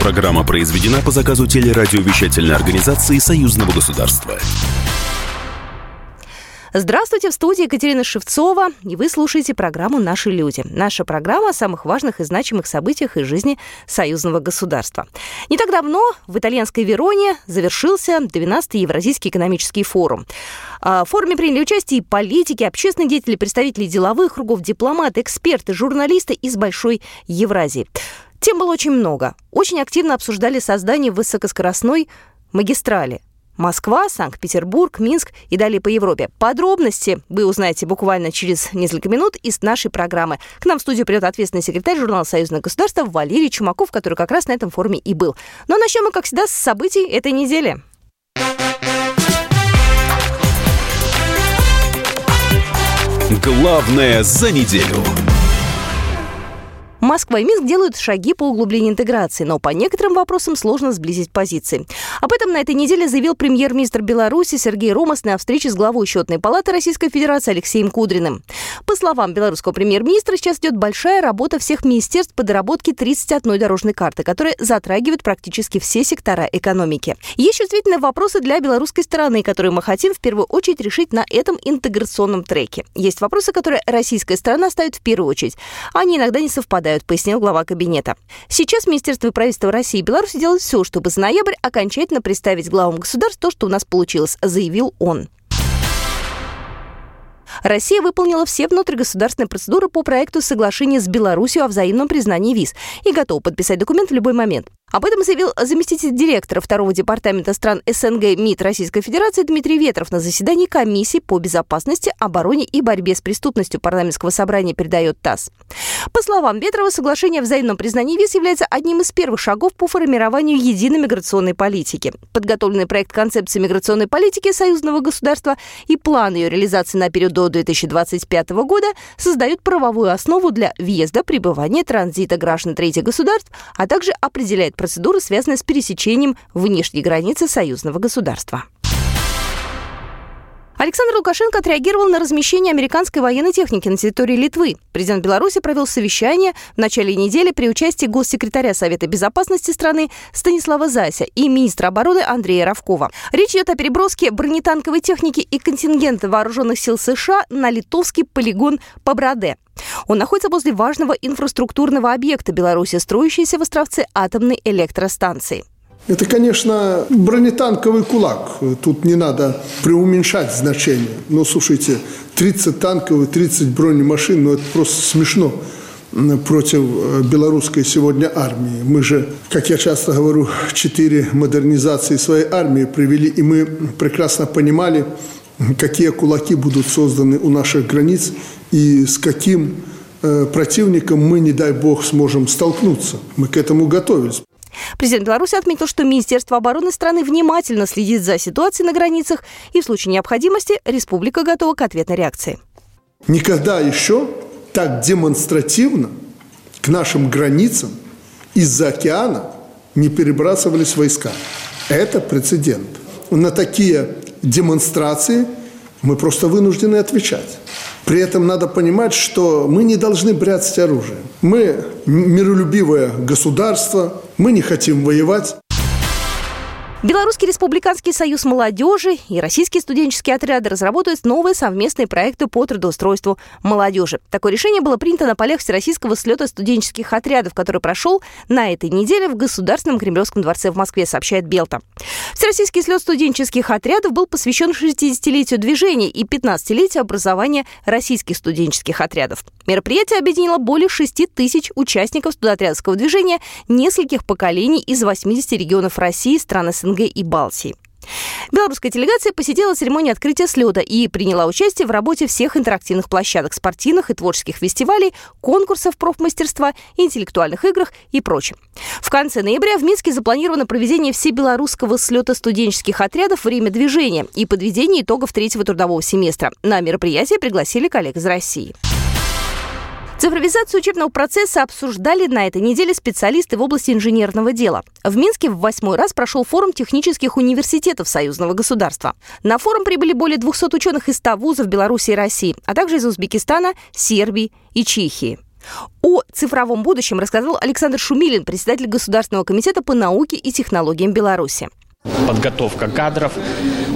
Программа произведена по заказу телерадиовещательной организации Союзного государства. Здравствуйте, в студии Екатерина Шевцова, и вы слушаете программу «Наши люди». Наша программа о самых важных и значимых событиях из жизни союзного государства. Не так давно в итальянской Вероне завершился 12-й Евразийский экономический форум. А, в форуме приняли участие и политики, общественные деятели, представители деловых кругов, дипломаты, эксперты, журналисты из Большой Евразии. Тем было очень много. Очень активно обсуждали создание высокоскоростной магистрали – Москва, Санкт-Петербург, Минск и далее по Европе. Подробности вы узнаете буквально через несколько минут из нашей программы. К нам в студию придет ответственный секретарь журнала «Союзное государство» Валерий Чумаков, который как раз на этом форуме и был. Но начнем мы, как всегда, с событий этой недели. Главное за неделю. Москва и Минск делают шаги по углублению интеграции, но по некоторым вопросам сложно сблизить позиции. Об этом на этой неделе заявил премьер-министр Беларуси Сергей Ромас на встрече с главой счетной палаты Российской Федерации Алексеем Кудриным. По словам белорусского премьер-министра, сейчас идет большая работа всех министерств по доработке 31 дорожной карты, которая затрагивает практически все сектора экономики. Есть чувствительные вопросы для белорусской стороны, которые мы хотим в первую очередь решить на этом интеграционном треке. Есть вопросы, которые российская сторона ставит в первую очередь. Они иногда не совпадают обсуждают, пояснил глава кабинета. Сейчас Министерство и правительство России и Беларуси делают все, чтобы за ноябрь окончательно представить главам государств то, что у нас получилось, заявил он. Россия выполнила все внутригосударственные процедуры по проекту соглашения с Беларусью о взаимном признании виз и готова подписать документ в любой момент. Об этом заявил заместитель директора второго департамента стран СНГ МИД Российской Федерации Дмитрий Ветров на заседании комиссии по безопасности, обороне и борьбе с преступностью парламентского собрания передает ТАСС. По словам Ветрова, соглашение о взаимном признании виз является одним из первых шагов по формированию единой миграционной политики. Подготовленный проект концепции миграционной политики союзного государства и план ее реализации на период до 2025 года создают правовую основу для въезда, пребывания, транзита граждан третьих государств, а также определяет процедуры, связанные с пересечением внешней границы союзного государства. Александр Лукашенко отреагировал на размещение американской военной техники на территории Литвы. Президент Беларуси провел совещание в начале недели при участии госсекретаря Совета безопасности страны Станислава Зася и министра обороны Андрея Равкова. Речь идет о переброске бронетанковой техники и контингента вооруженных сил США на литовский полигон Побраде. Он находится возле важного инфраструктурного объекта Беларуси, строящейся в островце атомной электростанции. Это, конечно, бронетанковый кулак. Тут не надо преуменьшать значение. Но, слушайте, 30 танков и 30 бронемашин, ну это просто смешно против э, белорусской сегодня армии. Мы же, как я часто говорю, четыре модернизации своей армии привели, и мы прекрасно понимали, какие кулаки будут созданы у наших границ и с каким э, противником мы, не дай бог, сможем столкнуться. Мы к этому готовились. Президент Беларуси отметил, что Министерство обороны страны внимательно следит за ситуацией на границах и в случае необходимости республика готова к ответной реакции. Никогда еще так демонстративно к нашим границам из-за океана не перебрасывались войска. Это прецедент. На такие демонстрации мы просто вынуждены отвечать. При этом надо понимать, что мы не должны бряцать оружием. Мы миролюбивое государство, мы не хотим воевать. Белорусский республиканский союз молодежи и российские студенческие отряды разработают новые совместные проекты по трудоустройству молодежи. Такое решение было принято на полях Всероссийского слета студенческих отрядов, который прошел на этой неделе в Государственном Кремлевском дворце в Москве, сообщает Белта. Всероссийский слет студенческих отрядов был посвящен 60-летию движения и 15-летию образования российских студенческих отрядов. Мероприятие объединило более 6 тысяч участников студотрядского движения нескольких поколений из 80 регионов России, стран СНГ СНГ и Балтии. Белорусская делегация посетила церемонию открытия слета и приняла участие в работе всех интерактивных площадок, спортивных и творческих фестивалей, конкурсов профмастерства, интеллектуальных играх и прочем. В конце ноября в Минске запланировано проведение всебелорусского слета студенческих отрядов «Время движения» и подведение итогов третьего трудового семестра. На мероприятие пригласили коллег из России. Цифровизацию учебного процесса обсуждали на этой неделе специалисты в области инженерного дела. В Минске в восьмой раз прошел форум технических университетов союзного государства. На форум прибыли более 200 ученых из 100 вузов Беларуси и России, а также из Узбекистана, Сербии и Чехии. О цифровом будущем рассказал Александр Шумилин, председатель Государственного комитета по науке и технологиям Беларуси. Подготовка кадров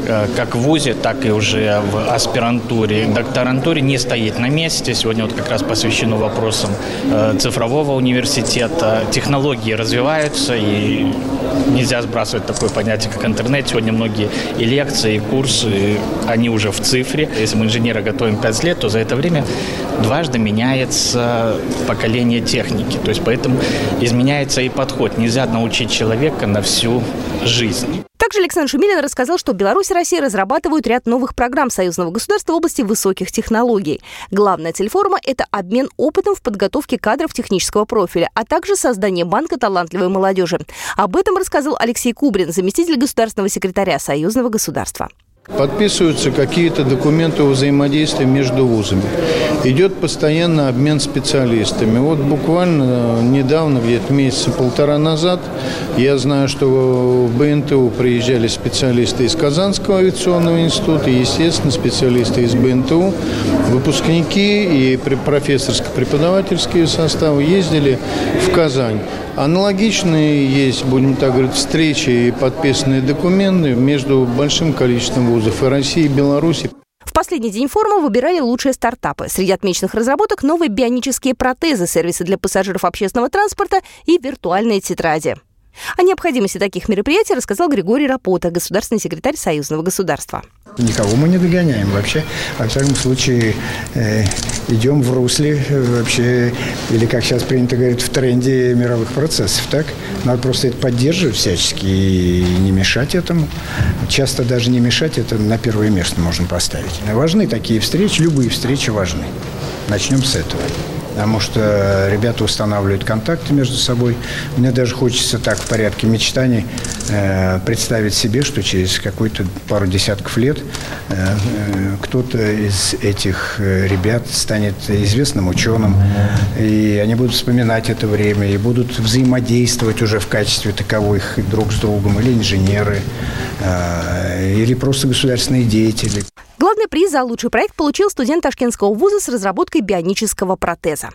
э, как в ВУЗе, так и уже в аспирантуре. Докторантуре не стоит на месте. Сегодня вот как раз посвящено вопросам э, цифрового университета. Технологии развиваются, и нельзя сбрасывать такое понятие, как интернет. Сегодня многие и лекции, и курсы, они уже в цифре. Если мы инженера готовим 5 лет, то за это время дважды меняется поколение техники. То есть поэтому изменяется и подход. Нельзя научить человека на всю жизнь. Также Александр Шумилин рассказал, что Беларусь и Россия разрабатывают ряд новых программ союзного государства в области высоких технологий. Главная цель форума – это обмен опытом в подготовке кадров технического профиля, а также создание банка талантливой молодежи. Об этом рассказал Алексей Кубрин, заместитель государственного секретаря союзного государства. Подписываются какие-то документы о взаимодействии между вузами. Идет постоянно обмен специалистами. Вот буквально недавно, где-то месяца полтора назад, я знаю, что в БНТУ приезжали специалисты из Казанского авиационного института, и, естественно, специалисты из БНТУ, выпускники и профессорско-преподавательские составы ездили в Казань. Аналогичные есть, будем так говорить, встречи и подписанные документы между большим количеством вузов и России, и Беларуси. В последний день форума выбирали лучшие стартапы. Среди отмеченных разработок новые бионические протезы, сервисы для пассажиров общественного транспорта и виртуальные тетради. О необходимости таких мероприятий рассказал Григорий Рапота, государственный секретарь Союзного государства. Никого мы не догоняем вообще. Во всяком случае, э, идем в русле э, вообще, или, как сейчас принято говорить, в тренде мировых процессов. Так? Надо просто это поддерживать всячески и не мешать этому. Часто даже не мешать, это на первое место можно поставить. Важны такие встречи, любые встречи важны. Начнем с этого потому что ребята устанавливают контакты между собой. Мне даже хочется так в порядке мечтаний э, представить себе, что через какой-то пару десятков лет э, э кто-то из этих э, ребят станет известным ученым, и они будут вспоминать это время, и будут взаимодействовать уже в качестве таковых друг с другом, или инженеры, э, или просто государственные деятели. Главный приз за лучший проект получил студент Ташкентского вуза с разработкой бионического протеза.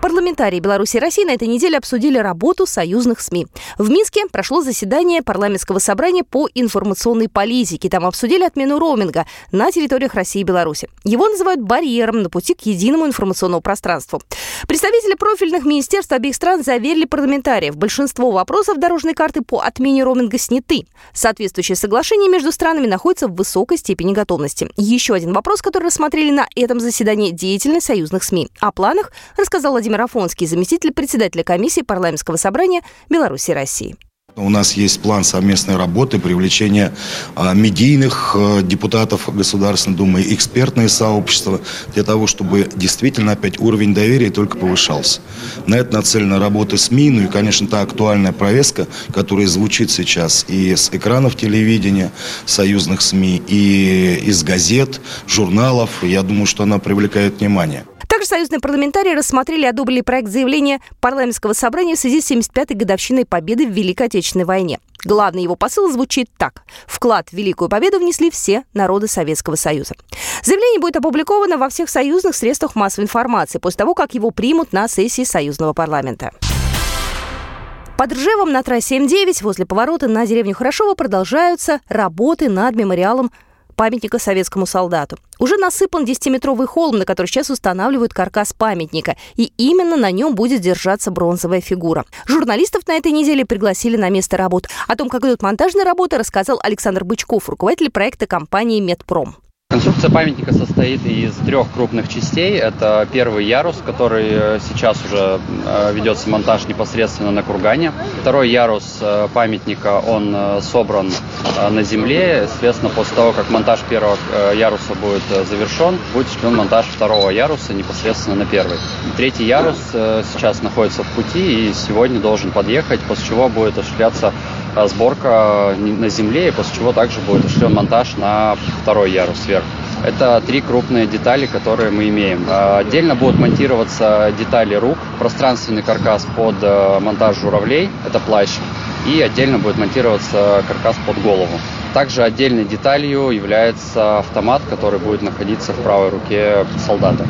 Парламентарии Беларуси и России на этой неделе обсудили работу союзных СМИ. В Минске прошло заседание парламентского собрания по информационной политике. Там обсудили отмену роуминга на территориях России и Беларуси. Его называют барьером на пути к единому информационному пространству. Представители профильных министерств обеих стран заверили парламентариев. Большинство вопросов дорожной карты по отмене роуминга сняты. Соответствующее соглашение между странами находится в высокой степени готовности. Еще один вопрос, который рассмотрели на этом заседании – деятельность союзных СМИ. О планах рассказал Владимир Владимир Афонский, заместитель председателя комиссии парламентского собрания Беларуси России. У нас есть план совместной работы, привлечения а, медийных а, депутатов Государственной Думы, экспертное сообщество, для того, чтобы действительно опять уровень доверия только повышался. На это нацелена работа СМИ, ну и, конечно, та актуальная повестка, которая звучит сейчас и с экранов телевидения, союзных СМИ, и из газет, журналов. Я думаю, что она привлекает внимание. Также союзные парламентарии рассмотрели и одобрили проект заявления парламентского собрания в связи с 75-й годовщиной победы в Великой Отечественной войне. Главный его посыл звучит так. Вклад в Великую Победу внесли все народы Советского Союза. Заявление будет опубликовано во всех союзных средствах массовой информации после того, как его примут на сессии Союзного парламента. Под Ржевом на трассе М9 возле поворота на деревню Хорошова продолжаются работы над мемориалом памятника советскому солдату. Уже насыпан 10-метровый холм, на который сейчас устанавливают каркас памятника. И именно на нем будет держаться бронзовая фигура. Журналистов на этой неделе пригласили на место работ. О том, как идут монтажные работы, рассказал Александр Бычков, руководитель проекта компании «Медпром». Конструкция памятника состоит из трех крупных частей. Это первый ярус, который э, сейчас уже э, ведется монтаж непосредственно на кургане. Второй ярус э, памятника, он собран на земле. Соответственно, после того, как монтаж первого яруса будет завершен, будет осуществлен монтаж второго яруса непосредственно на первый. Третий ярус сейчас находится в пути и сегодня должен подъехать, после чего будет осуществляться сборка на земле, и после чего также будет осуществлен монтаж на второй ярус сверху. Это три крупные детали, которые мы имеем. А, отдельно будут монтироваться детали рук, пространственный каркас под э, монтаж журавлей, это плащ, и отдельно будет монтироваться каркас под голову. Также отдельной деталью является автомат, который будет находиться в правой руке солдата.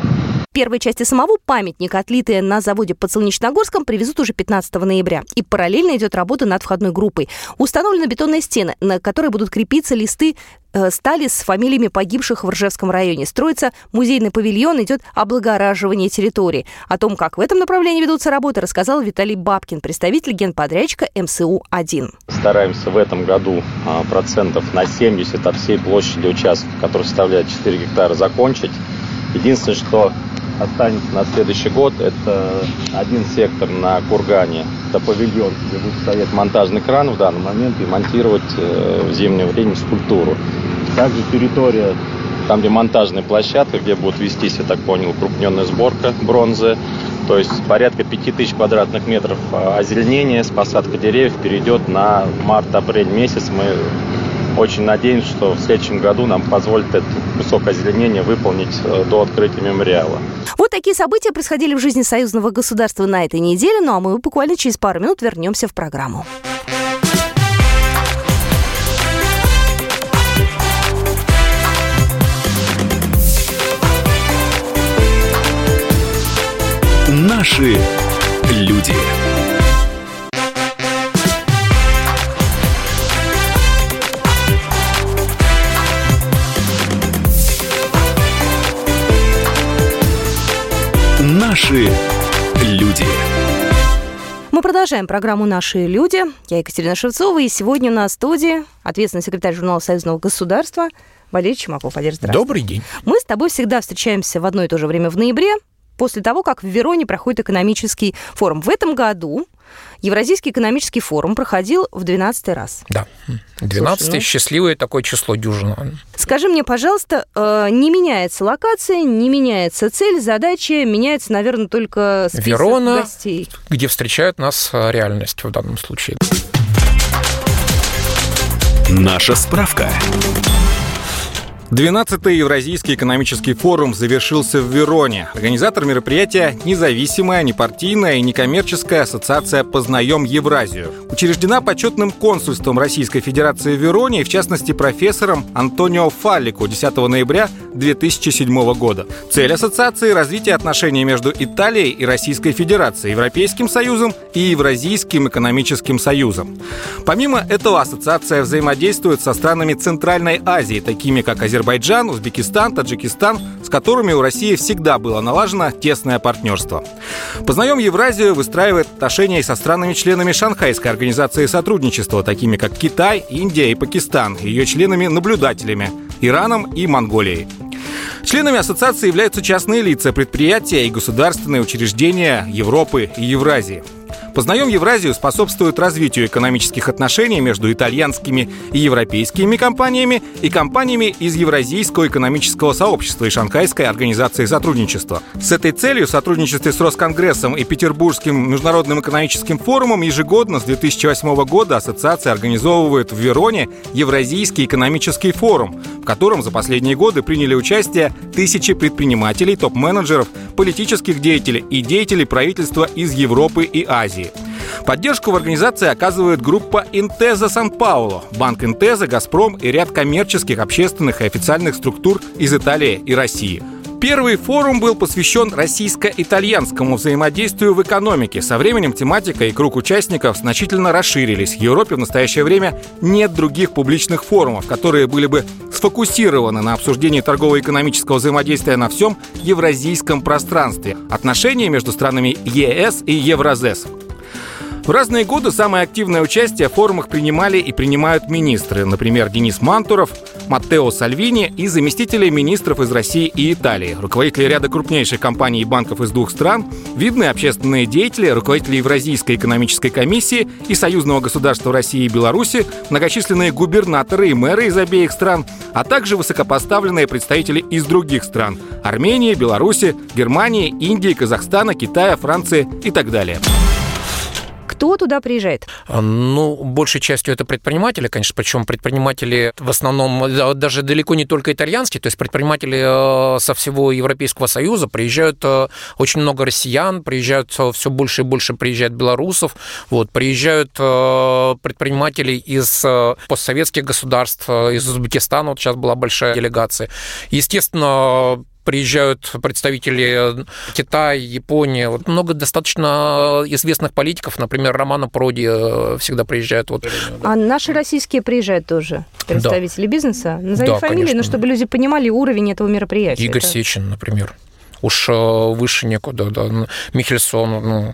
Первые части самого памятника, отлитые на заводе под Солнечногорском, привезут уже 15 ноября. И параллельно идет работа над входной группой. Установлены бетонные стены, на которые будут крепиться листы Э, стали с фамилиями погибших в Ржевском районе. Строится музейный павильон, идет облагораживание территории. О том, как в этом направлении ведутся работы, рассказал Виталий Бабкин, представитель генподрядчика МСУ-1. Стараемся в этом году а, процентов на 70 от всей площади участков, который составляет 4 гектара, закончить. Единственное, что останется на следующий год, это один сектор на Кургане, это павильон, где будет стоять монтажный кран в данный момент и монтировать э, в зимнее время скульптуру. Также территория, там где монтажная площадка, где будет вестись, я так понял, крупненная сборка бронзы, то есть порядка 5000 квадратных метров а, озеленения с посадкой деревьев перейдет на март-апрель месяц. Мы очень надеемся, что в следующем году нам позволит этот кусок озеленения выполнить э, до открытия мемориала. Вот такие события происходили в жизни союзного государства на этой неделе, ну а мы буквально через пару минут вернемся в программу. Наши люди. Наши люди. Мы продолжаем программу «Наши люди». Я Екатерина Шевцова, и сегодня у нас в студии ответственный секретарь журнала Союзного государства Валерий Чумаков. Валерий, здравствуйте. Добрый день. Мы с тобой всегда встречаемся в одно и то же время в ноябре, после того, как в Вероне проходит экономический форум. В этом году Евразийский экономический форум проходил в 12 раз. Да, 12 ну... счастливое такое число дюжина. Скажи мне, пожалуйста, э, не меняется локация, не меняется цель, задача, меняется, наверное, только список Верона, гостей. где встречают нас э, реальность в данном случае. Наша справка. 12-й Евразийский экономический форум завершился в Вероне. Организатор мероприятия – независимая, непартийная и некоммерческая ассоциация «Познаем Евразию». Учреждена почетным консульством Российской Федерации в Вероне и, в частности, профессором Антонио Фаллико 10 ноября 2007 года. Цель ассоциации – развитие отношений между Италией и Российской Федерацией, Европейским Союзом и Евразийским экономическим союзом. Помимо этого, ассоциация взаимодействует со странами Центральной Азии, такими как Азербайджан, Азербайджан, Узбекистан, Таджикистан, с которыми у России всегда было налажено тесное партнерство. «Познаем Евразию» выстраивает отношения со странами-членами Шанхайской организации сотрудничества, такими как Китай, Индия и Пакистан, ее членами-наблюдателями – Ираном и Монголией. Членами ассоциации являются частные лица, предприятия и государственные учреждения Европы и Евразии – Познаем Евразию способствует развитию экономических отношений между итальянскими и европейскими компаниями и компаниями из Евразийского экономического сообщества и Шанхайской организации сотрудничества. С этой целью в сотрудничестве с Росконгрессом и Петербургским международным экономическим форумом ежегодно с 2008 года ассоциация организовывает в Вероне Евразийский экономический форум, в котором за последние годы приняли участие тысячи предпринимателей, топ-менеджеров, политических деятелей и деятелей правительства из Европы и Азии. Азии. Поддержку в организации оказывает группа Интеза Сан-Пауло, Банк Интеза, Газпром и ряд коммерческих, общественных и официальных структур из Италии и России. Первый форум был посвящен российско-итальянскому взаимодействию в экономике. Со временем тематика и круг участников значительно расширились. В Европе в настоящее время нет других публичных форумов, которые были бы сфокусированы на обсуждении торгово-экономического взаимодействия на всем евразийском пространстве. Отношения между странами ЕС и Евразес. В разные годы самое активное участие в форумах принимали и принимают министры, например, Денис Мантуров, Маттео Сальвини и заместители министров из России и Италии, руководители ряда крупнейших компаний и банков из двух стран, видные общественные деятели, руководители Евразийской экономической комиссии и Союзного государства России и Беларуси, многочисленные губернаторы и мэры из обеих стран, а также высокопоставленные представители из других стран – Армении, Беларуси, Германии, Индии, Казахстана, Китая, Франции и так далее. Кто туда приезжает? А, ну, большей частью это предприниматели, конечно, причем предприниматели в основном даже далеко не только итальянские, то есть предприниматели э, со всего Европейского Союза приезжают э, очень много россиян, приезжают э, все больше и больше приезжают белорусов, вот, приезжают предприниматели из постсоветских государств, из Узбекистана, вот сейчас была большая делегация. Естественно, приезжают представители Китая, Японии. Вот много достаточно известных политиков, например, Романа Проди всегда приезжает. Вот. А наши российские приезжают тоже, представители да. бизнеса? Назови да, фамилии, конечно. но чтобы люди понимали уровень этого мероприятия. Игорь Это... Сечин, например уж выше некуда. Да. Михельсон, ну,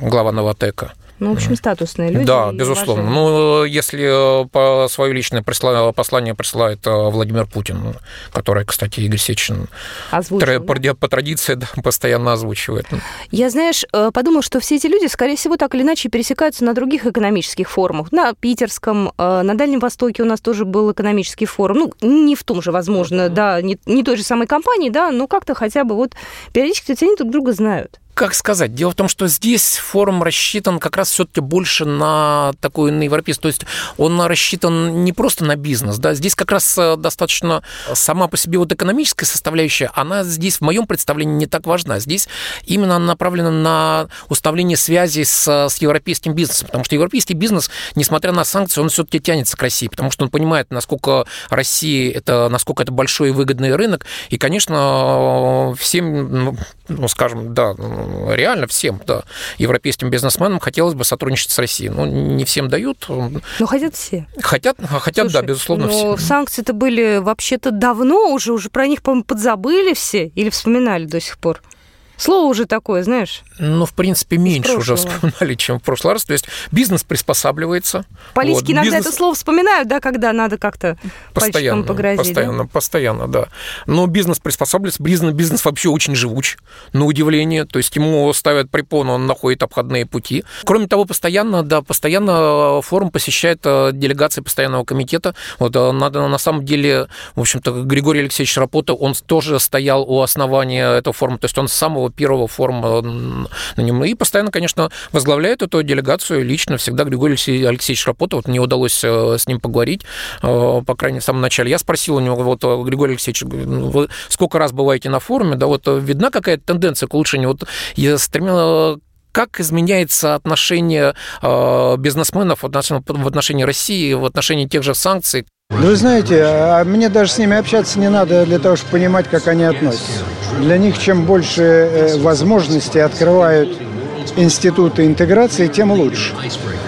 глава Новотека. Ну, в общем, статусные люди. Да, безусловно. Важны. Ну, если э, по свое личное послание присылает э, Владимир Путин, который, кстати, Игорь Сечин Озвучил, по, да? по традиции да, постоянно озвучивает. Я, знаешь, э, подумал, что все эти люди, скорее всего, так или иначе пересекаются на других экономических форумах. На Питерском, на Дальнем Востоке у нас тоже был экономический форум. Ну, не в том же, возможно, да, не, не той же самой компании, да, но как-то хотя бы вот периодически они друг друга знают как сказать? Дело в том, что здесь форум рассчитан как раз все-таки больше на такой на европейский, то есть он рассчитан не просто на бизнес, да, здесь как раз э, достаточно сама по себе вот экономическая составляющая, она здесь в моем представлении не так важна. Здесь именно направлена на установление связи с, с европейским бизнесом, потому что европейский бизнес, несмотря на санкции, он все-таки тянется к России, потому что он понимает, насколько Россия это, насколько это большой и выгодный рынок, и, конечно, всем, ну, ну скажем, да, реально всем, да, европейским бизнесменам хотелось бы сотрудничать с Россией. Ну, не всем дают. Ну, хотят все. Хотят, хотят Слушай, да, безусловно, но все. санкции-то были вообще-то давно уже, уже про них, по-моему, подзабыли все или вспоминали до сих пор? Слово уже такое, знаешь. Ну, в принципе, меньше уже вспоминали, чем в прошлый раз. То есть бизнес приспосабливается. Политики вот. иногда бизнес... это слово вспоминают, да, когда надо как-то постоянно, погрозить. Постоянно, да? постоянно, да. Но бизнес приспосабливается. Бизнес, бизнес вообще очень живуч, на удивление. То есть ему ставят препону, он находит обходные пути. Кроме того, постоянно, да, постоянно форум посещает э, делегации постоянного комитета. Вот э, надо на самом деле, в общем-то, Григорий Алексеевич Рапота, он тоже стоял у основания этого форума. То есть он с самого первого форума на нем. И постоянно, конечно, возглавляет эту делегацию лично всегда Григорий Алексеевич Рапота. Вот мне удалось э, с ним поговорить, э, по крайней мере, в самом начале. Я спросил у него, вот, э, Григорий Алексеевич, вы сколько раз бываете на форуме, да, вот видна какая-то тенденция к улучшению? Вот я стремил как изменяется отношение бизнесменов в отношении России, в отношении тех же санкций? Вы знаете, а мне даже с ними общаться не надо для того, чтобы понимать, как они относятся. Для них чем больше э, возможностей открывают институты интеграции, тем лучше.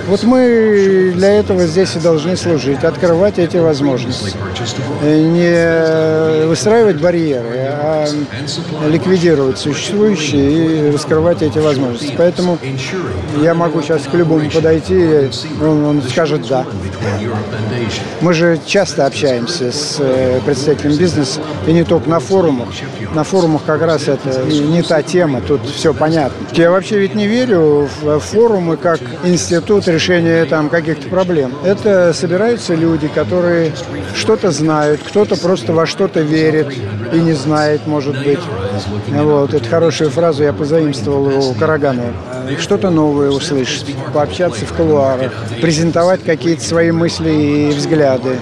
Вот мы для этого здесь и должны служить, открывать эти возможности. Не выстраивать барьеры, а ликвидировать существующие и раскрывать эти возможности. Поэтому я могу сейчас к любому подойти, он, он скажет «да». Мы же часто общаемся с э, представителями бизнеса, и не только на форумах. На форумах как раз это не та тема, тут все понятно. Я вообще ведь не верю в форумы как институт решения там каких-то проблем. Это собираются люди, которые что-то знают, кто-то просто во что-то верит и не знает, может быть. Вот, эту хорошую фразу я позаимствовал у Караганова. Что-то новое услышать, пообщаться в колуарах, презентовать какие-то свои мысли и взгляды.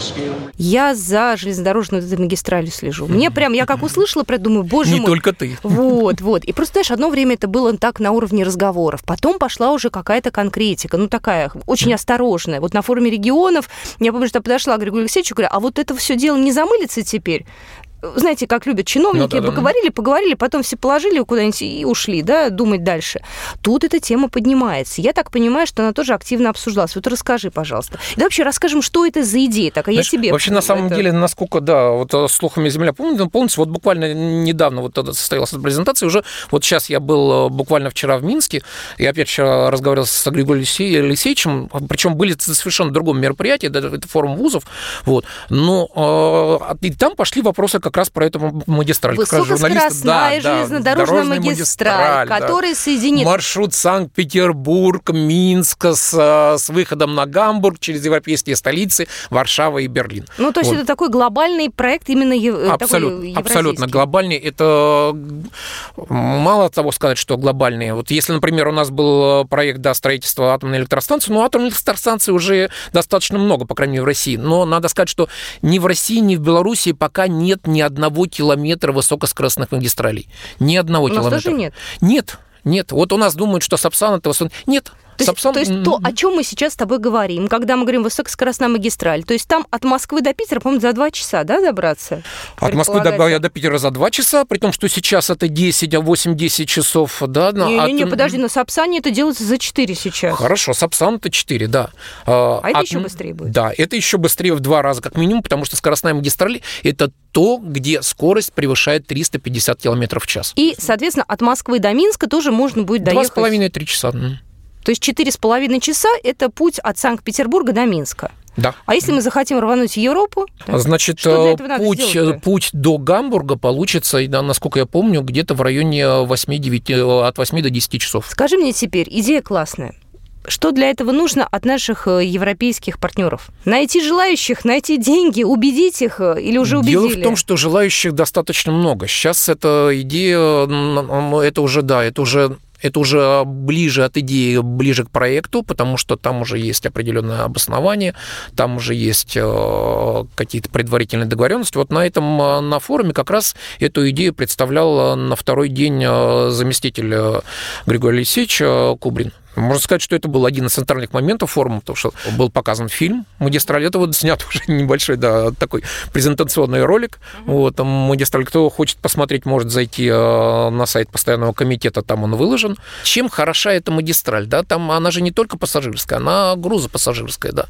Я за железнодорожную этой магистралью слежу. Мне прям, я как услышала, придумаю, боже Не мой. Не только ты. Вот, вот. И просто, знаешь, одно время это было так на уровне разговоров. Потом пошла уже какая-то конкретика, ну такая, очень осторожная. Вот на форуме регионов я помню, что я подошла к Григорию Алексеевичу, говорю, а вот это все дело не замылится теперь? Знаете, как любят чиновники, ну, да, поговорили, да. поговорили, потом все положили куда-нибудь и ушли, да, думать дальше. Тут эта тема поднимается. Я так понимаю, что она тоже активно обсуждалась. Вот расскажи, пожалуйста. Да вообще расскажем, что это за идея такая. Знаешь, я тебе... Вообще, на самом это... деле, насколько, да, вот э, слухами земля помните, помните, вот буквально недавно вот состоялась эта презентация, уже вот сейчас я был э, буквально вчера в Минске, и опять вчера разговаривал с Григорием Алексеевичем, причем были совершенно другом мероприятии, это форум вузов, вот, но э, и там пошли вопросы как как раз про эту магистраль. Высокоскоростная да, железнодорожная да, магистраль, магистраль которая да. соединит... Маршрут Санкт-Петербург, Минск с, с выходом на Гамбург через европейские столицы Варшава и Берлин. Ну, то есть вот. это такой глобальный проект именно абсолютно, абсолютно глобальный. Это мало того сказать, что глобальный. Вот если, например, у нас был проект да, строительства атомной электростанции, ну, атомной электростанции уже достаточно много, по крайней мере, в России. Но надо сказать, что ни в России, ни в Беларуси пока нет ни одного километра высокоскоростных магистралей. Ни одного у километра. тоже нет? Нет. Нет, вот у нас думают, что Сапсан это... Нет, То есть, Сапсан- то, есть то, о чем мы сейчас с тобой говорим, когда мы говорим высокоскоростная магистраль, то есть там от Москвы до Питера, по-моему, за два часа, да, добраться? От Москвы до, до Питера за 2 часа, при том, что сейчас это 10, а 8-10 часов, да. Не-не-не, от- подожди, на Сапсане это делается за 4 сейчас. Хорошо, Сапсан это 4, да. А это еще быстрее будет. Да, это еще быстрее в два раза как минимум, потому что скоростная магистраль это то, где скорость превышает 350 км в час. И, соответственно, от Москвы до Минска тоже можно будет Два доехать. половиной, три часа. То есть четыре с половиной часа – это путь от Санкт-Петербурга до Минска. Да. А если мы захотим рвануть в Европу, да, Значит, э, путь, э, путь до Гамбурга получится, насколько я помню, где-то в районе 8-9, э, от 8 до 10 часов. скажи мне теперь, идея классная. Что для этого нужно от наших европейских партнеров? Найти желающих, найти деньги, убедить их или уже убедили? Дело в том, что желающих достаточно много. Сейчас эта идея, это уже, да, это уже это уже ближе от идеи, ближе к проекту, потому что там уже есть определенное обоснование, там уже есть э, какие-то предварительные договоренности. Вот на этом, э, на форуме как раз эту идею представлял э, на второй день заместитель Григорий Алексеевич Кубрин. Можно сказать, что это был один из центральных моментов форума, потому что был показан фильм «Магистраль». Это вот снят уже небольшой, да, такой презентационный ролик. Вот, «Магистраль». Кто хочет посмотреть, может зайти э, на сайт постоянного комитета, там он выложен. Чем хороша эта магистраль, да? Там она же не только пассажирская, она грузопассажирская, да.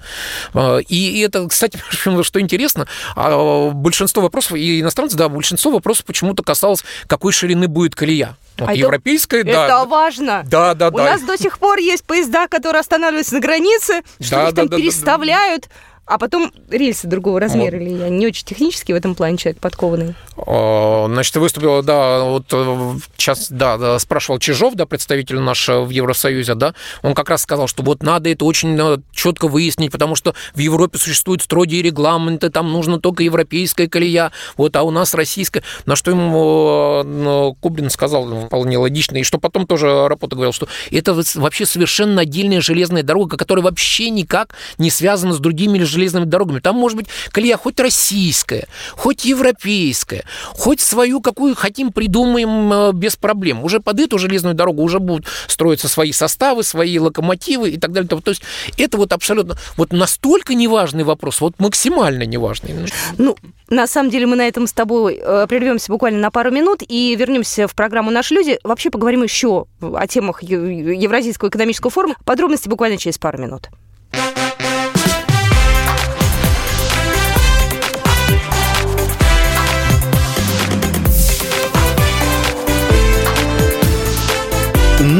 Э, И это, кстати, что интересно, а, большинство вопросов, и иностранцы, да, большинство вопросов почему-то касалось, какой ширины будет колея. Вот А это- европейская, да. Это важно. Да, да, У да. нас до сих пор есть поезда, которые останавливаются на границе, что Да, их там да, да, да, переставляют, а потом рельсы другого размера. Или я не очень технически в этом плане человек подкованный. Э, Значит, выступила, да, вот э, сейчас, да, да, спрашивал Чижов, да, представитель наш э, в Евросоюзе, да, он как раз сказал, что вот надо это очень э, четко выяснить, потому что в Европе существуют строгие регламенты, там нужно только европейская колея, вот, а у нас российская. На что ему э, Кубрин сказал ну, вполне логично, и что потом тоже Рапота говорил, что это вот вообще совершенно отдельная железная дорога, которая вообще никак не связана с другими железными дорогами. Там может быть колея хоть российская, хоть европейская, хоть свою какую хотим придумаем э, без проблем. Уже под эту железную дорогу уже будут строиться свои составы, свои локомотивы и так далее. То есть это вот абсолютно вот настолько неважный вопрос, вот максимально неважный. Ну, на самом деле мы на этом с тобой э, прервемся буквально на пару минут и вернемся в программу «Наши люди». Вообще поговорим еще о темах Ев- Евразийского экономического форума. Подробности буквально через пару минут.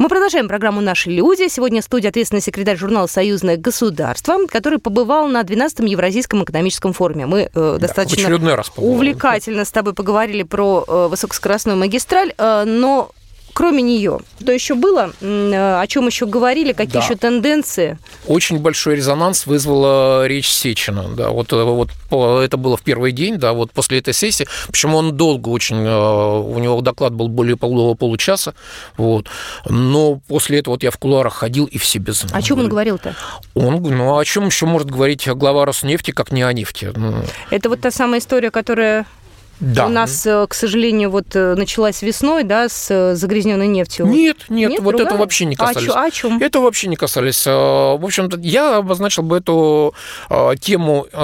Мы продолжаем программу «Наши люди». Сегодня в студии ответственный секретарь журнала «Союзное государство», который побывал на 12-м Евразийском экономическом форуме. Мы э, достаточно раз увлекательно с тобой поговорили про э, высокоскоростную магистраль, э, но кроме нее, то еще было, о чем еще говорили, какие Да. еще тенденции? Очень большой резонанс вызвала речь Сечина. Да, вот, э, вот это было в первый день, да, вот после этой сессии. Почему он долго очень, э, у него доклад был более полу- получаса, вот. Но после этого вот я в кулуарах ходил и все без О чем он говорил-то? Он, ну, о чем еще может говорить глава Роснефти, как не о нефти? Ну, Это вот та самая история, которая Да. у нас, э, к сожалению, вот э, началась весной, да, с загрязненной нефтью. Нет, нет, Нет, вот другая? это вообще не А касались. чё- а о чём? Это вообще не касались. Э, В общем-то, я обозначил бы эту э, тему э,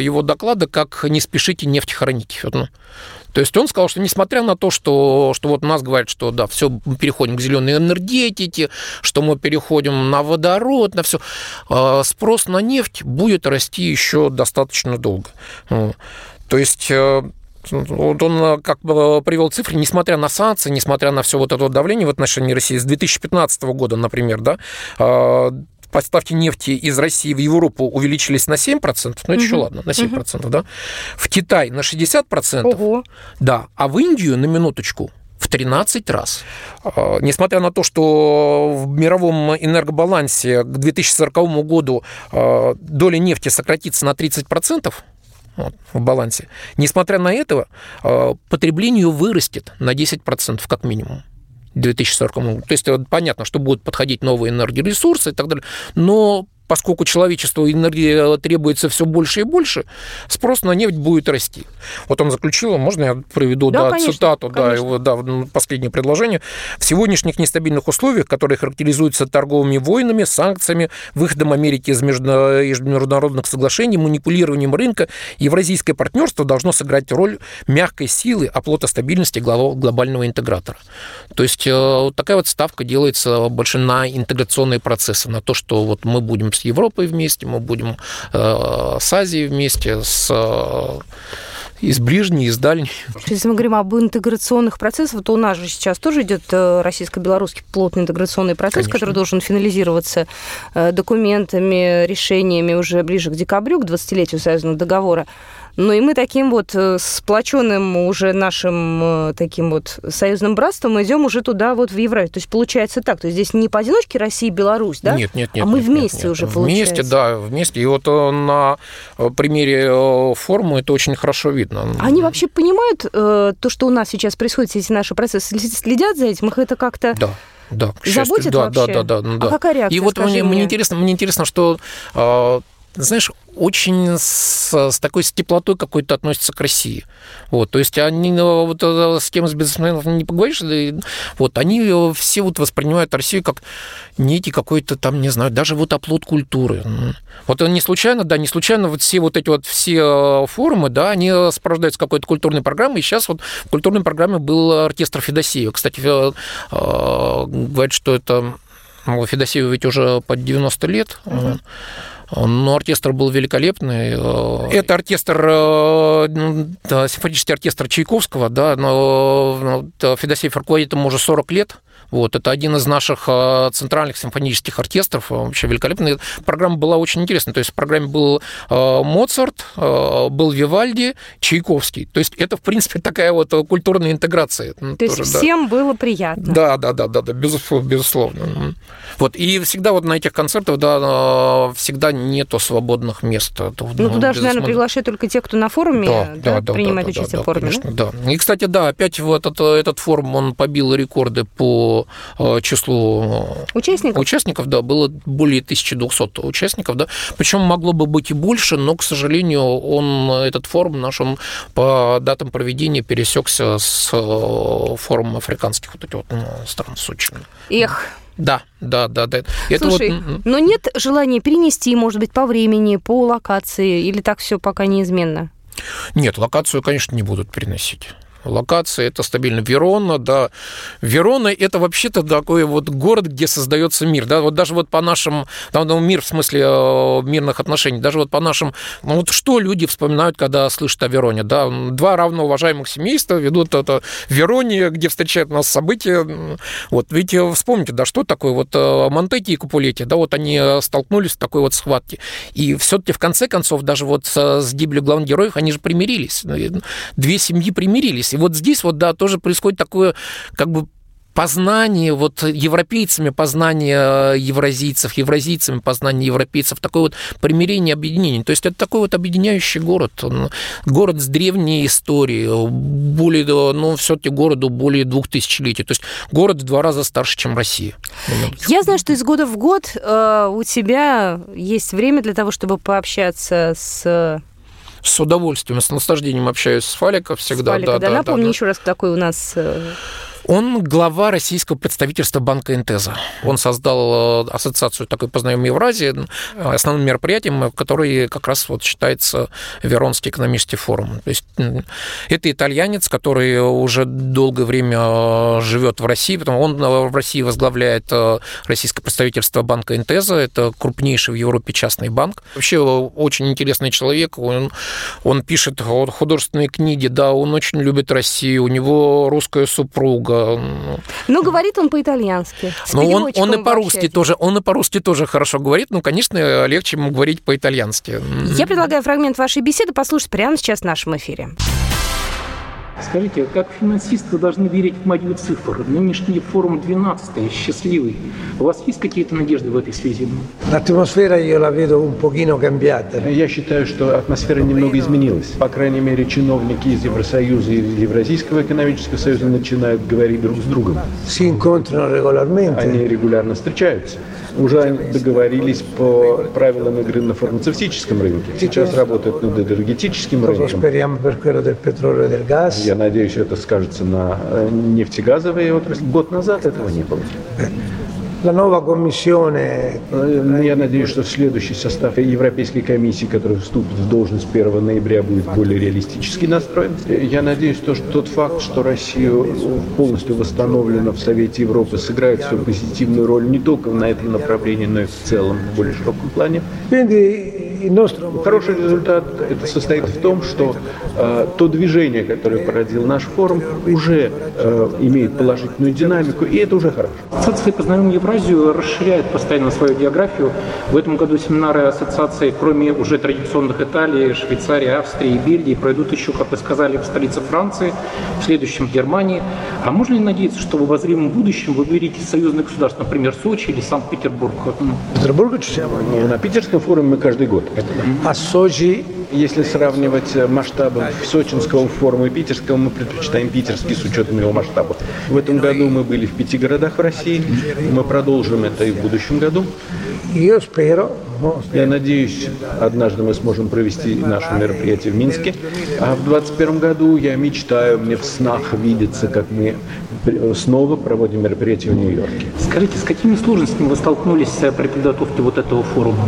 его доклада как «не спешите нефть хранить». То есть он сказал, что несмотря на то, что, что вот нас говорят, что да, все, мы переходим к зеленой энергетике, что мы переходим на водород, на все, спрос на нефть будет расти еще достаточно долго. То есть э, вот он э, как бы привел цифры, несмотря на санкции, несмотря на все вот это давление в отношении России, с 2015 года, например, да, э, поставки нефти из России в Европу увеличились на 7%, ну это еще Мгм. ладно, на 7%, да, в Китай на 60%, Ого. да, а в Индию, на минуточку, в 13 раз. А, Несмотря на то, что в мировом энергобалансе к 2040 году а, доля нефти сократится на 30%, вот, в балансе. Несмотря на это, а, потребление вырастет на 10% как минимум. 2040 году. То есть понятно, что будут подходить новые энергоресурсы и так далее, но поскольку человечеству энергии требуется все больше и больше, спрос на нефть будет расти. Вот он заключил, можно я приведу да, да, конечно, цитату, конечно. да, его, да, последнее предложение. В сегодняшних нестабильных условиях, которые характеризуются торговыми войнами, санкциями, выходом Америки из международных соглашений, манипулированием рынка, евразийское партнерство должно сыграть роль мягкой силы, оплота стабильности глобального интегратора. То есть э, вот такая вот ставка делается больше на интеграционные процессы, на то, что вот мы будем с Европой вместе, мы будем э, с Азией вместе, с э, из ближней, из дальней. Если мы говорим об интеграционных процессах, то у нас же сейчас тоже идет э, российско-белорусский плотный интеграционный процесс, Конечно. который должен финализироваться документами, решениями уже ближе к декабрю, к 20-летию союзного договора. Ну и мы таким вот э, сплоченным уже нашим э, таким вот союзным братством идем уже туда вот в Евразию. То есть получается так, то есть здесь не поодиночке Россия и Беларусь, да? Нет, нет, нет. А мы нет, вместе нет, нет. уже получается. Вместе, да, вместе. И вот э, на примере форума это очень хорошо видно. Они вообще понимают то, что у нас сейчас происходит, все эти наши процессы, следят за этим, их это как-то... Да. Да, к счастью, Заботит да, вообще? да, да, да, да. А какая реакция? И вот мне, мне интересно, мне интересно, что знаешь, очень с, с такой с теплотой какой-то относятся к России. Вот, то есть они ну, вот, э, с кем с бизнесменом не поговоришь, вот, они э, все вот воспринимают Россию как некий какой-то там, не знаю, даже вот оплот культуры. Вот не случайно, да, не случайно вот все вот эти вот все э, форумы, да, они сопровождаются какой-то культурной программой, и сейчас вот в культурной программе был оркестр Федосеева. Кстати, говорят, что это Федосееву ведь уже под 90 лет. Uh-huh. Но оркестр был великолепный. Э, это оркестр, э, ну, симфонический оркестр Чайковского, да, но Федосеев руководит ему уже 40 лет. Вот, это один из наших э, центральных симфонических оркестров, вообще великолепный. Программа была очень интересная. То есть в программе был Моцарт, был Вивальди, Чайковский. То есть это, в принципе, такая вот культурная интеграция. То Тоже, есть всем да. было приятно. Да, да, да, да, да, безусловно, безусловно. Вот, и всегда вот на этих концертах, да, всегда нету свободных мест. Ну, ну туда же, наверное, приглашают только те, кто на форуме да, да, да, принимает да, участие да, в форуме. Конечно, да. И, кстати, да, опять вот этот, этот форум, он побил рекорды по э, числу участников. Участников, да, было более 1200 участников, да. Причем могло бы быть и больше, но, к сожалению, он, этот форум наш, он по датам проведения пересекся с э, форумом африканских вот этих вот стран с очень. Эх, да, да, да, да. Это Слушай, вот... но нет желания перенести, может быть, по времени, по локации, или так все пока неизменно? Нет, локацию, конечно, не будут переносить локации, это стабильно. Верона, да. Верона – это вообще-то такой вот город, где создается мир. Да, вот даже вот по нашим, там, ну, мир в смысле э, мирных отношений, даже вот по нашим, ну, вот что люди вспоминают, когда слышат о Вероне, да, два равноуважаемых семейства ведут это в Вероне, где встречают нас события, вот, ведь э, вспомните, да, что такое вот э, Монтеки и Капулети, да, вот они столкнулись в такой вот схватке, и все-таки в конце концов, даже вот с гибелью главных героев, они же примирились, две семьи примирились, и вот здесь вот, да, тоже происходит такое, как бы, познание вот европейцами, познание э, евразийцев, евразийцами, познание европейцев, такое вот примирение, объединение. То есть это такой вот объединяющий город, город с древней историей, более, ну, все-таки городу более двух тысячелетий. То есть город в два раза старше, чем Россия. Я знаю, что из года в год э, у тебя есть время для того, чтобы пообщаться с с удовольствием, с наслаждением общаюсь с Фаликом всегда. С Фалика, да, да, да, напомни да, еще раз, такой у нас э, он глава российского представительства банка Интеза. Он создал э, ассоциацию такой «Познаем Евразии», основным мероприятием, который как раз вот считается Веронский экономический форум. То есть это итальянец, который уже долгое время э, живет в России, потому он э, в России возглавляет российское представительство банка Интеза, это крупнейший в Европе частный банк. Вообще очень интересный человек, он, он пишет художественные книги, да, он очень любит Россию, у него русская супруга, ну, говорит он по-итальянски. Ну, он, он и по-русски тоже, он и по-русски тоже хорошо говорит. Ну, конечно, легче ему говорить по-итальянски. Я предлагаю фрагмент вашей беседы послушать прямо сейчас в нашем эфире. Скажите, а как финансист вы должны верить в магию цифр? Нынешний форум 12 счастливый. У вас есть какие-то надежды в этой связи? Атмосфера я la vedo un pochino cambiata. Я считаю, что атмосфера немного изменилась. По крайней мере, чиновники из Евросоюза и Евразийского экономического союза начинают говорить друг с другом. Si incontrano regolarmente. Они регулярно встречаются. Уже договорились по правилам игры на фармацевтическом рынке. Сейчас работают над энергетическим рынком. Speriamo per quello del petrolio e del gas. Я надеюсь, это скажется на э, нефтегазовой отрасли. Год назад этого не было. Э, Я надеюсь, что следующий состав Европейской комиссии, который вступит в должность 1 ноября, будет более реалистически настроен. Я надеюсь, то, что тот факт, что Россия полностью восстановлена в Совете Европы, сыграет свою позитивную роль не только на этом направлении, но и в целом, в более широком плане. Nostro Хороший результат это состоит в том, что э, то движение, которое породил наш форум, уже э, имеет положительную динамику, и это уже хорошо. Ассоциация «Познаем Евразию» расширяет постоянно свою географию. В этом году семинары ассоциации, кроме уже традиционных Италии, Швейцарии, Австрии и Бельгии, пройдут еще, как вы сказали, в столице Франции, в следующем в Германии. А можно ли надеяться, что в обозримом будущем вы выберете союзные государства, например, Сочи или Санкт-Петербург? Siamo. Ну, на питерском форуме мы каждый год. A Sochi Если сравнивать э, масштабы Сочинского форума и Питерского, мы предпочитаем питерский с учетом его масштаба. В этом году мы были в пяти городах в России. Мы продолжим это и в будущем году. no, Я надеюсь, однажды мы сможем провести наше мероприятие в Минске. А в 2021 году я мечтаю, мне в снах видится, как мы снова проводим мероприятие в Нью-Йорке. Скажите, с какими сложностями вы столкнулись э, при подготовке вот этого форума?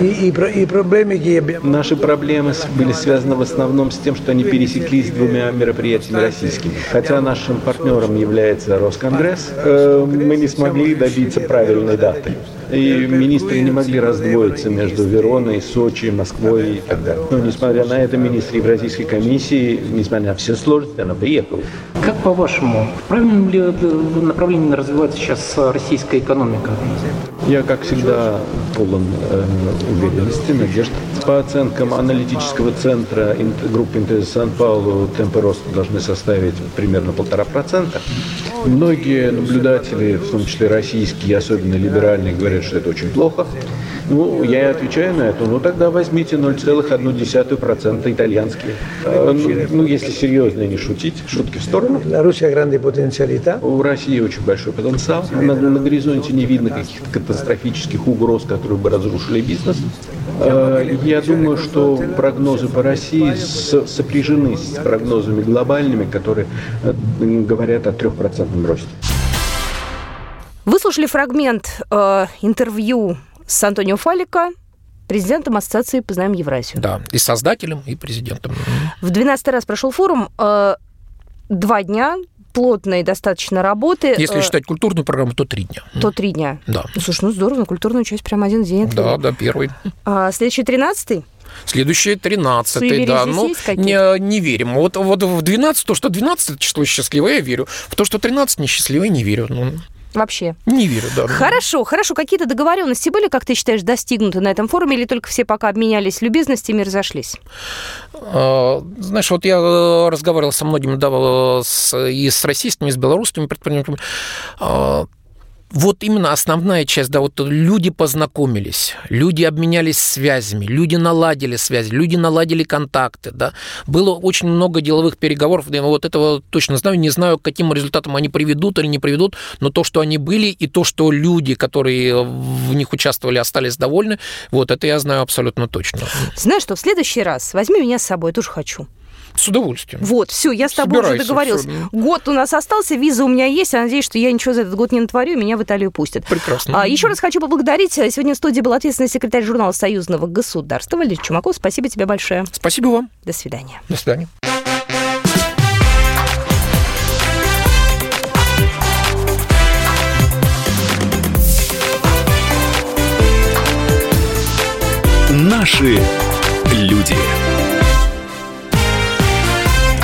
i problemi che abbiamo Наши проблемы были связаны в основном с тем, что они пересеклись с двумя мероприятиями российскими. Хотя нашим партнером является Росконгресс, э, мы не смогли добиться правильной даты. И министры не могли раздвоиться между Вероной, Сочи, Москвой и так далее. Но, несмотря на это, министр Евразийской комиссии, несмотря на все сложности, она приехала. Как по-вашему, в правильном ли э, направлении развивается сейчас э, российская экономика? Я, как всегда, полон э, уверенности, надежд. По оценкам аналитического центра группы Интез Сан-Паулу темпы роста должны составить примерно полтора процента. Многие наблюдатели, в том числе российские, особенно либеральные, говорят, что это очень плохо. Ну, я и отвечаю на это. Ну, тогда возьмите 0,1% итальянские. Э, ну, ну, если серьезно не шутить, шутки в сторону. У России очень большой потенциал. На, на горизонте не видно каких-то катастрофических угроз, которые бы разрушили бизнес. Э, Я думаю, что прогнозы по России сопряжены с прогнозами глобальными, которые э, говорят о трехпроцентном росте. Вы слушали фрагмент э, интервью с Антонио Фалика, президентом Ассоциации «Познаем Евразию». Да, и создателем, и президентом. В 12 раз прошел форум. э, два дня плотной достаточно работы. Если э, считать культурную программу, то три дня. то три дня. Да. Ну, слушай, ну здорово, культурную часть прям один день. Да, да, первый. А, следующий тринадцатый? Следующий 13 Суеверия да. Ну, не, не верим. Вот, вот в 12, то, что 12 число счастливое, я верю. В то, что 13 несчастливое, не верю. Ну, Вообще. не верю, да. Хорошо, хорошо. Какие-то договоренности были, как ты считаешь, достигнуты на этом форуме, или только все пока обменялись любезностями и разошлись? А, Знаешь, вот я э, разговаривал со многими, да, э, с, и с российскими, и с белорусскими предпринимателями. Вот именно основная часть, да, вот люди познакомились, люди обменялись связями, люди наладили связи, люди наладили контакты, да. Было очень много деловых переговоров, я вот этого точно знаю, не знаю, к каким результатам они приведут или не приведут, но то, что они были, и то, что люди, которые в них участвовали, остались довольны, вот это я знаю абсолютно точно. Знаешь что, в следующий раз возьми меня с собой, я тоже хочу. С удовольствием. Вот, все, я с тобой уже Собирайся, договорилась. всё. Год у нас остался, виза у меня есть. Я надеюсь, что я ничего за этот год не натворю, и меня в Италию пустят. Прекрасно. А, еще раз хочу поблагодарить. Сегодня в студии был ответственный секретарь журнала Союзного государства Валерий Чумаков. Спасибо тебе большое. Спасибо вам. До свидания. До свидания. Наши люди.